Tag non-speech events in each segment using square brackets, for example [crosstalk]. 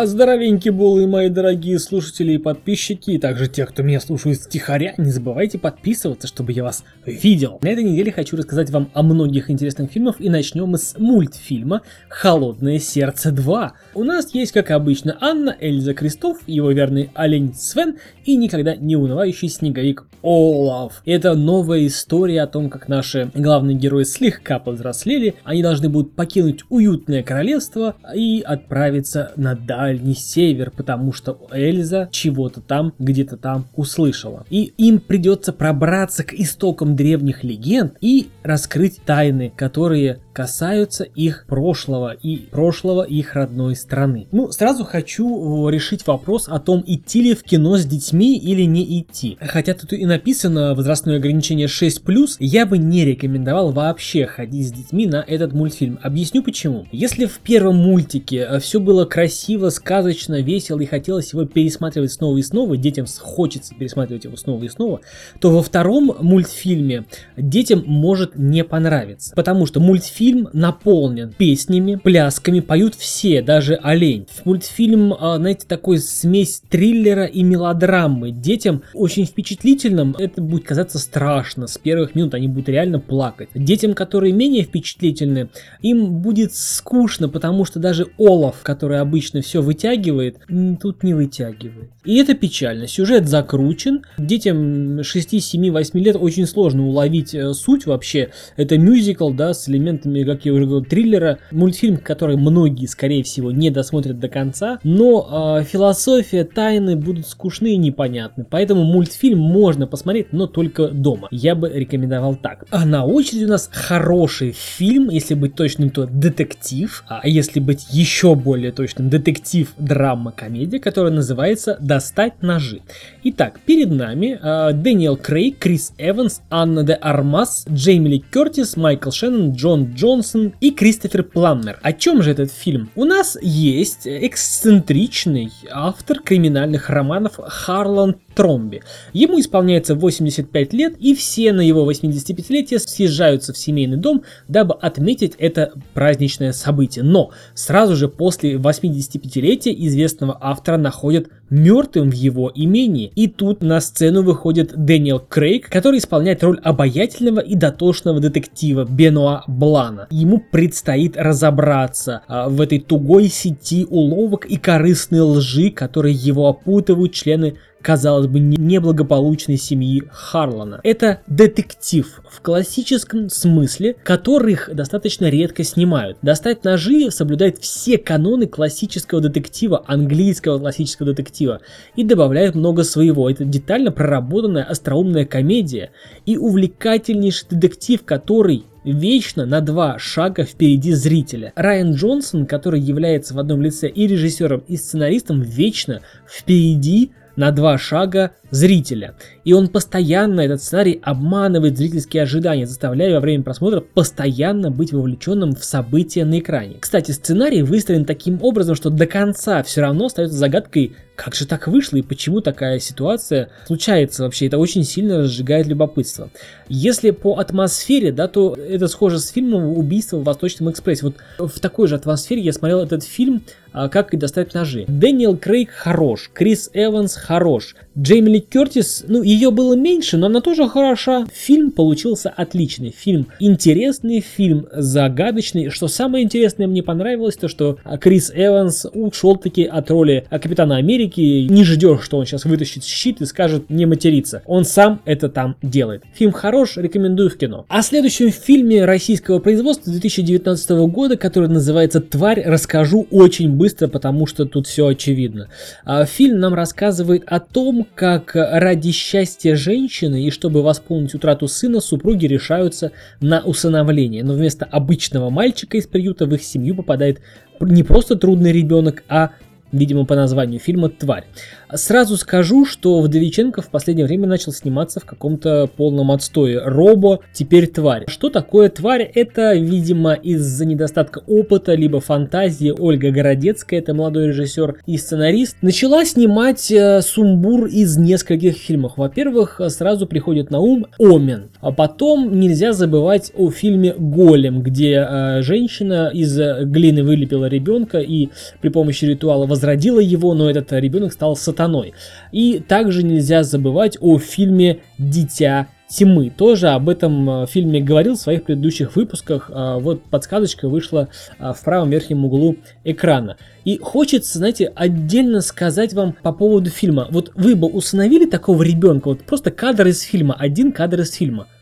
А здоровенькие булы, мои дорогие слушатели и подписчики, и также те, кто меня слушает стихаря, не забывайте подписываться, чтобы я вас видел. На этой неделе хочу рассказать вам о многих интересных фильмах, и начнем мы с мультфильма «Холодное сердце 2». У нас есть, как обычно, Анна, Эльза Крестов, его верный олень Свен и никогда не унывающий снеговик Олаф. Это новая история о том, как наши главные герои слегка повзрослели, они должны будут покинуть уютное королевство и отправиться на дальний север, потому что Эльза чего-то там, где-то там услышала. И им придется пробраться к истокам древних легенд и раскрыть тайны, которые касаются их прошлого и прошлого их родной страны. Ну, сразу хочу решить вопрос о том, идти ли в кино с детьми или не идти. Хотя тут и написано возрастное ограничение 6+, я бы не рекомендовал вообще ходить с детьми на этот мультфильм. Объясню почему. Если в первом мультике э, все было красиво, сказочно, весело и хотелось его пересматривать снова и снова, детям хочется пересматривать его снова и снова, то во втором мультфильме детям может не понравиться. Потому что мультфильм наполнен песнями, плясками, поют все, даже олень. Мультфильм, а, знаете, такой смесь триллера и мелодрамы. Детям очень впечатлительным это будет казаться страшно. С первых минут они будут реально плакать. Детям, которые менее впечатлительны, им будет скучно, потому что даже Олаф, который обычно все вытягивает, тут не вытягивает. И это печально. Сюжет закручен. Детям 6, 7, 8 лет очень сложно уловить э, суть вообще. Это мюзикл, да, с элементами, как я уже говорил, триллера. Мультфильм, который многие, скорее всего, не досмотрят до конца. Но э, философия, тайны будут скучны и непонятны. Поэтому мультфильм можно посмотреть, но только дома. Я бы рекомендовал так. А на очереди у нас хороший фильм, если быть точным, то детектив. А если быть еще более точным, детектив, драма, комедия, которая называется «Достать ножи». Итак, перед нами э, Дэниел Крейг, Крис Эванс, Анна де Армас, Джейми Ли Кертис, Майкл Шеннон, Дон Джонсон и Кристофер Пламмер. О чем же этот фильм? У нас есть эксцентричный автор криминальных романов Харлан Тромби. Ему исполняется 85 лет, и все на его 85-летие съезжаются в семейный дом, дабы отметить это праздничное событие. Но сразу же после 85-летия известного автора находят мертвым в его имении. И тут на сцену выходит Дэниел Крейг, который исполняет роль обаятельного и дотошного детектива Бенуа Блана. Ему предстоит разобраться а, в этой тугой сети уловок и корыстной лжи, которые его опутывают члены казалось бы, неблагополучной семьи Харлана. Это детектив в классическом смысле, которых достаточно редко снимают. Достать ножи соблюдает все каноны классического детектива, английского классического детектива, и добавляет много своего. Это детально проработанная остроумная комедия и увлекательнейший детектив, который вечно на два шага впереди зрителя. Райан Джонсон, который является в одном лице и режиссером, и сценаристом, вечно впереди на два шага зрителя. И он постоянно, этот сценарий, обманывает зрительские ожидания, заставляя во время просмотра постоянно быть вовлеченным в события на экране. Кстати, сценарий выстроен таким образом, что до конца все равно остается загадкой, как же так вышло и почему такая ситуация случается вообще. Это очень сильно разжигает любопытство. Если по атмосфере, да, то это схоже с фильмом «Убийство в Восточном экспрессе». Вот в такой же атмосфере я смотрел этот фильм а, «Как и достать ножи». Дэниел Крейг хорош, Крис Эванс хорош, Джейми Ли Кертис, ну, ее было меньше, но она тоже хороша. Фильм получился отличный. Фильм интересный, фильм загадочный. Что самое интересное мне понравилось, то что Крис Эванс ушел таки от роли Капитана Америки. Не ждешь, что он сейчас вытащит щит и скажет не материться. Он сам это там делает. Фильм хорош, рекомендую в кино. О следующем фильме российского производства 2019 года, который называется «Тварь», расскажу очень быстро, потому что тут все очевидно. А, фильм нам рассказывает о том, как ради счастья женщины и чтобы восполнить утрату сына, супруги решаются на усыновление. Но вместо обычного мальчика из приюта в их семью попадает не просто трудный ребенок, а видимо по названию фильма «Тварь». Сразу скажу, что Вдовиченко в последнее время начал сниматься в каком-то полном отстое. Робо, теперь «Тварь». Что такое «Тварь»? Это, видимо, из-за недостатка опыта, либо фантазии. Ольга Городецкая, это молодой режиссер и сценарист, начала снимать э, сумбур из нескольких фильмов. Во-первых, сразу приходит на ум «Омен». А потом нельзя забывать о фильме «Голем», где э, женщина из глины вылепила ребенка и при помощи ритуала возродила его, но этот ребенок стал сатаной. И также нельзя забывать о фильме «Дитя тьмы. Тоже об этом э, фильме говорил в своих предыдущих выпусках. А, вот подсказочка вышла а, в правом верхнем углу экрана. И хочется, знаете, отдельно сказать вам по поводу фильма. Вот вы бы установили такого ребенка, вот просто кадр из фильма, один кадр из фильма –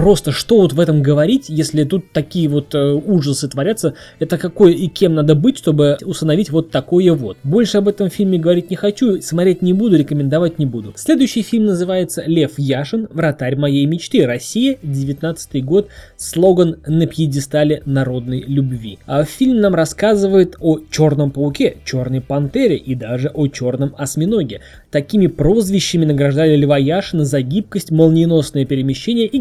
Просто что вот в этом говорить, если тут такие вот э, ужасы творятся, это какой и кем надо быть, чтобы установить вот такое вот. Больше об этом фильме говорить не хочу, смотреть не буду, рекомендовать не буду. Следующий фильм называется «Лев Яшин. Вратарь моей мечты. Россия. 19 год. Слоган на пьедестале народной любви». А фильм нам рассказывает о Черном Пауке, Черной Пантере и даже о Черном Осьминоге. Такими прозвищами награждали Льва Яшина за гибкость, молниеносное перемещение и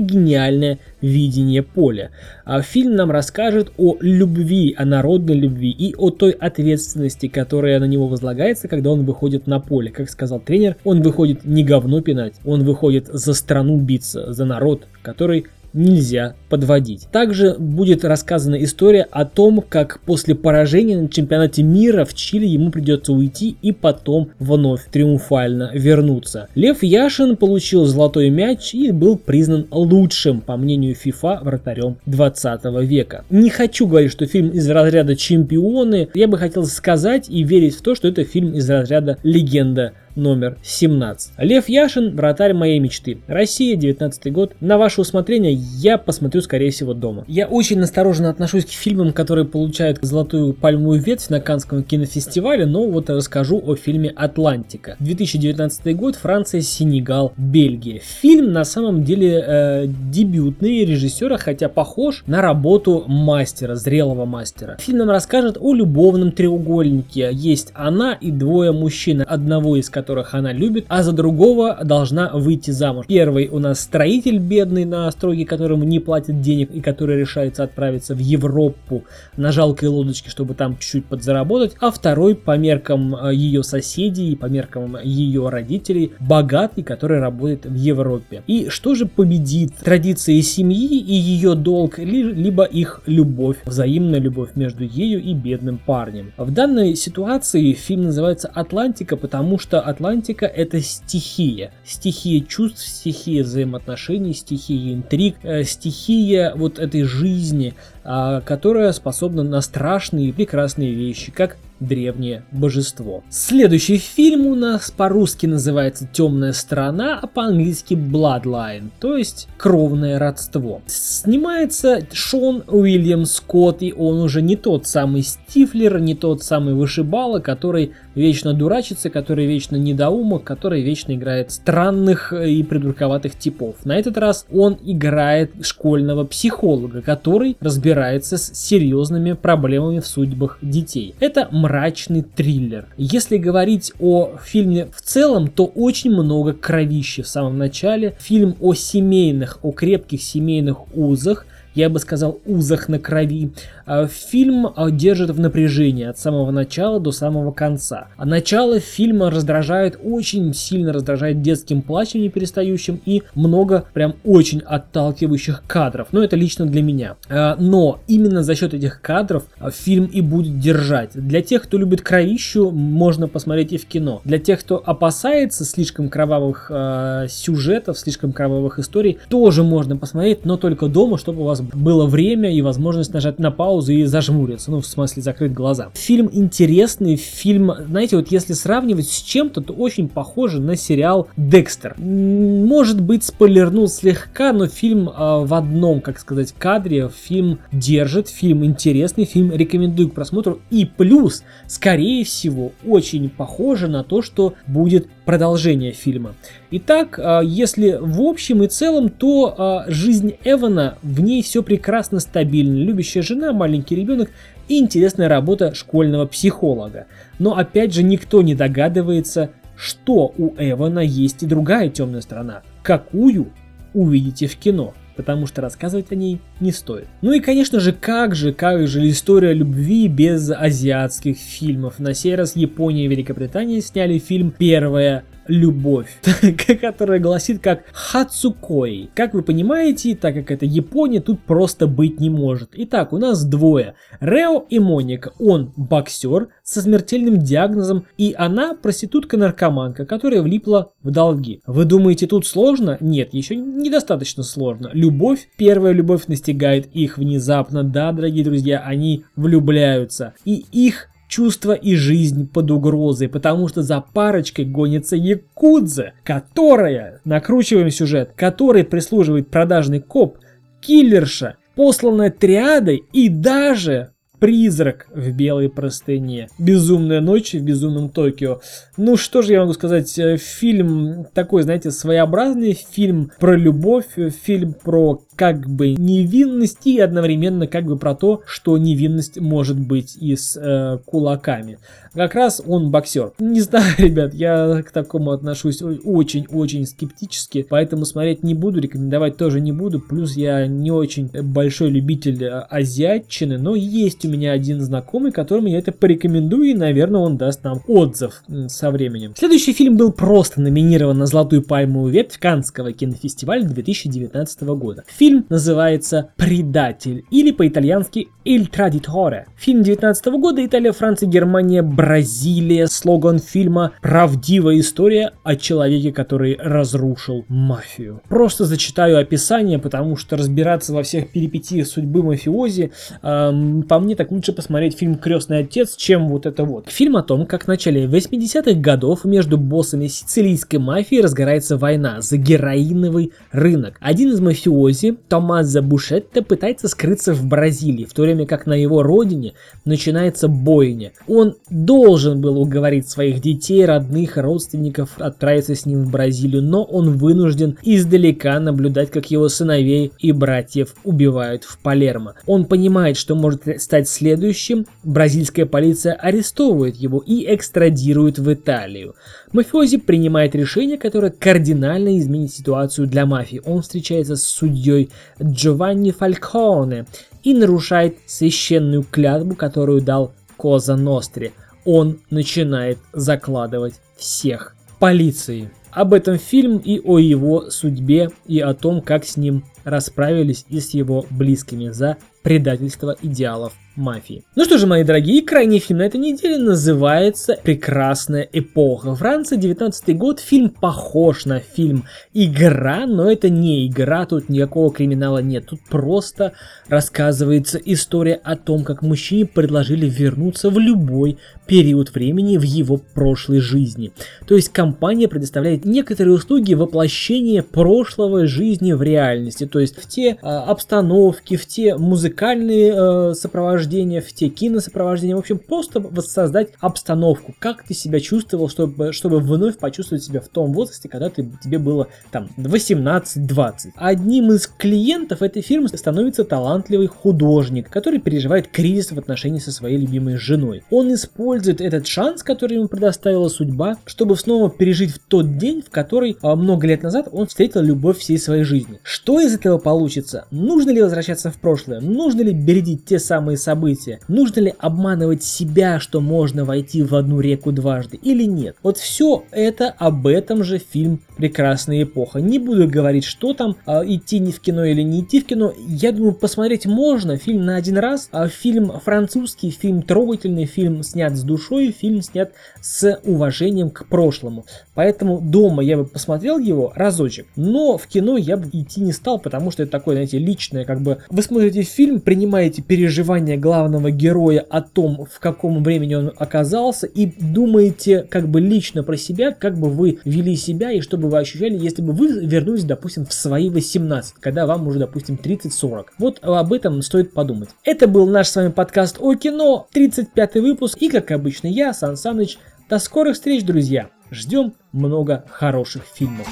гениальное видение поля. А фильм нам расскажет о любви, о народной любви и о той ответственности, которая на него возлагается, когда он выходит на поле. Как сказал тренер, он выходит не говно пинать, он выходит за страну биться, за народ, который нельзя подводить. Также будет рассказана история о том, как после поражения на чемпионате мира в Чили ему придется уйти и потом вновь триумфально вернуться. Лев Яшин получил золотой мяч и был признан лучшим, по мнению FIFA, вратарем 20 века. Не хочу говорить, что фильм из разряда чемпионы, я бы хотел сказать и верить в то, что это фильм из разряда легенда номер 17. Лев Яшин, вратарь моей мечты. Россия, 19 год. На ваше усмотрение я посмотрю, скорее всего, дома. Я очень осторожно отношусь к фильмам, которые получают золотую пальмовую ветвь на Канском кинофестивале, но вот расскажу о фильме «Атлантика». 2019 год, Франция, Сенегал, Бельгия. Фильм на самом деле э, дебютный режиссера, хотя похож на работу мастера, зрелого мастера. Фильм нам расскажет о любовном треугольнике. Есть она и двое мужчин, одного из которых она любит, а за другого должна выйти замуж. Первый у нас строитель бедный на стройке, которому не платят денег и который решается отправиться в Европу на жалкой лодочке, чтобы там чуть-чуть подзаработать, а второй по меркам э, ее соседей, по меркам ее родителей, богатый, который работает в Европе. И что же победит? Традиции семьи и ее долг, либо их любовь, взаимная любовь между ею и бедным парнем. В данной ситуации фильм называется «Атлантика», потому что Атлантика это стихия. Стихия чувств, стихия взаимоотношений, стихия интриг, э, стихия вот этой жизни, а, которая способна на страшные и прекрасные вещи, как древнее божество. Следующий фильм у нас по-русски называется «Темная сторона», а по-английски «Bloodline», то есть «Кровное родство». Снимается Шон Уильям Скотт, и он уже не тот самый Стифлер, не тот самый вышибала, который вечно дурачится, который вечно недоумок, который вечно играет странных и придурковатых типов. На этот раз он играет школьного психолога, который разбирается с серьезными проблемами в судьбах детей. Это мрачный триллер. Если говорить о фильме в целом, то очень много кровищи в самом начале. Фильм о семейных, о крепких семейных узах, я бы сказал, узах на крови. А, фильм а, держит в напряжении от самого начала до самого конца. А начало фильма раздражает, очень сильно раздражает детским плачем не перестающим и много прям очень отталкивающих кадров. Но это лично для меня. Но именно за счет этих кадров фильм и будет держать. Для тех, кто любит кровищу, можно посмотреть и в кино. Для тех, кто опасается слишком кровавых э, сюжетов, слишком кровавых историй, тоже можно посмотреть, но только дома, чтобы у вас было время и возможность нажать на паузу и зажмуриться, ну, в смысле закрыть глаза. Фильм интересный, фильм, знаете, вот если сравнивать с чем-то, то очень похоже на сериал «Декстер». Может быть, спойлернул слегка, но фильм э, в одном, как сказать, кадре, фильм держит, фильм интересный, фильм рекомендую к просмотру, и плюс, скорее всего, очень похоже на то, что будет продолжение фильма. Итак, а, если в общем и целом, то а, жизнь Эвана, в ней все прекрасно стабильно. Любящая жена, маленький ребенок и интересная работа школьного психолога. Но опять же никто не догадывается, что у Эвана есть и другая темная сторона. Какую увидите в кино. потому что рассказывать о ней не стоит. Ну и, конечно же, как же, как же история любви без азиатских фильмов. На сей раз Япония и Великобритания сняли фильм «Первая любовь, [laughs] которая гласит как Хацукой. Как вы понимаете, так как это Япония, тут просто быть не может. Итак, у нас двое. Рео и Моника. Он боксер со смертельным диагнозом, и она проститутка-наркоманка, которая влипла в долги. Вы думаете, тут сложно? Нет, еще недостаточно сложно. Любовь, первая любовь настигает их внезапно. Да, дорогие друзья, они влюбляются. И их чувство и жизнь под угрозой, потому что за парочкой гонится Якудза, которая, накручиваем сюжет, который прислуживает продажный коп, киллерша, посланная триадой и даже Призрак в белой простыне. Безумная ночь в безумном Токио. Ну что же я могу сказать, э, фильм такой, знаете, своеобразный, фильм про любовь, фильм про как бы невинность и одновременно как бы про то, что невинность может быть и с э, кулаками. Как раз он боксер. Не знаю, [laughs] ребят, я к такому отношусь очень-очень скептически, поэтому смотреть не буду, рекомендовать тоже не буду. Плюс я не очень большой любитель э, азиатчины, но есть у меня один знакомый, которому я это порекомендую, и, наверное, он даст нам отзыв со временем. Следующий фильм был просто номинирован на Золотую пальмовую ветвь Канского кинофестиваля 2019 года. Фильм называется «Предатель» или по-итальянски «Il Traditore». Фильм 19 года, Италия, Франция, Германия, Бразилия. Слоган фильма «Правдивая история о человеке, который разрушил мафию». Просто зачитаю описание, потому что разбираться во всех перипетиях судьбы мафиози, эм, по мне так лучше посмотреть фильм «Крестный отец», чем вот это вот. Фильм о том, как в начале 80-х годов между боссами сицилийской мафии разгорается война за героиновый рынок. Один из мафиози, Томазо Бушетто пытается скрыться в Бразилии, в то время как на его родине начинается бойня. Он должен был уговорить своих детей, родных, родственников отправиться с ним в Бразилию, но он вынужден издалека наблюдать, как его сыновей и братьев убивают в Палермо. Он понимает, что может стать следующим, бразильская полиция арестовывает его и экстрадирует в Италию. Мафиози принимает решение, которое кардинально изменит ситуацию для мафии. Он встречается с судьей Джованни Фальконе и нарушает священную клятву, которую дал Коза Ностри. Он начинает закладывать всех полиции. Об этом фильм и о его судьбе и о том, как с ним расправились и с его близкими за предательство идеалов мафии. Ну что же, мои дорогие, крайний фильм на этой неделе называется «Прекрасная эпоха». Франция, 19 год, фильм похож на фильм «Игра», но это не игра, тут никакого криминала нет. Тут просто рассказывается история о том, как мужчине предложили вернуться в любой период времени в его прошлой жизни. То есть компания предоставляет некоторые услуги воплощения прошлого жизни в реальности, то есть в те э, обстановки, в те музыкальные э, сопровождения, сопровождения, в те киносопровождения, в общем, просто воссоздать обстановку, как ты себя чувствовал, чтобы, чтобы вновь почувствовать себя в том возрасте, когда ты, тебе было там 18-20. Одним из клиентов этой фирмы становится талантливый художник, который переживает кризис в отношении со своей любимой женой. Он использует этот шанс, который ему предоставила судьба, чтобы снова пережить в тот день, в который а, много лет назад он встретил любовь всей своей жизни. Что из этого получится? Нужно ли возвращаться в прошлое? Нужно ли бередить те самые события. Нужно ли обманывать себя, что можно войти в одну реку дважды или нет? Вот все это об этом же фильм «Прекрасная эпоха». Не буду говорить, что там, а, идти не в кино или не идти в кино. Я думаю, посмотреть можно. Фильм на один раз. А фильм французский, фильм трогательный, фильм снят с душой, фильм снят с уважением к прошлому. Поэтому дома я бы посмотрел его разочек, но в кино я бы идти не стал, потому что это такое, знаете, личное, как бы вы смотрите фильм, принимаете переживания главного героя о том, в каком времени он оказался, и думаете как бы лично про себя, как бы вы вели себя и что бы вы ощущали, если бы вы вернулись, допустим, в свои 18, когда вам уже, допустим, 30-40. Вот об этом стоит подумать. Это был наш с вами подкаст о кино, 35 выпуск, и как обычно я, Сан Саныч. До скорых встреч, друзья! Ждем много хороших фильмов.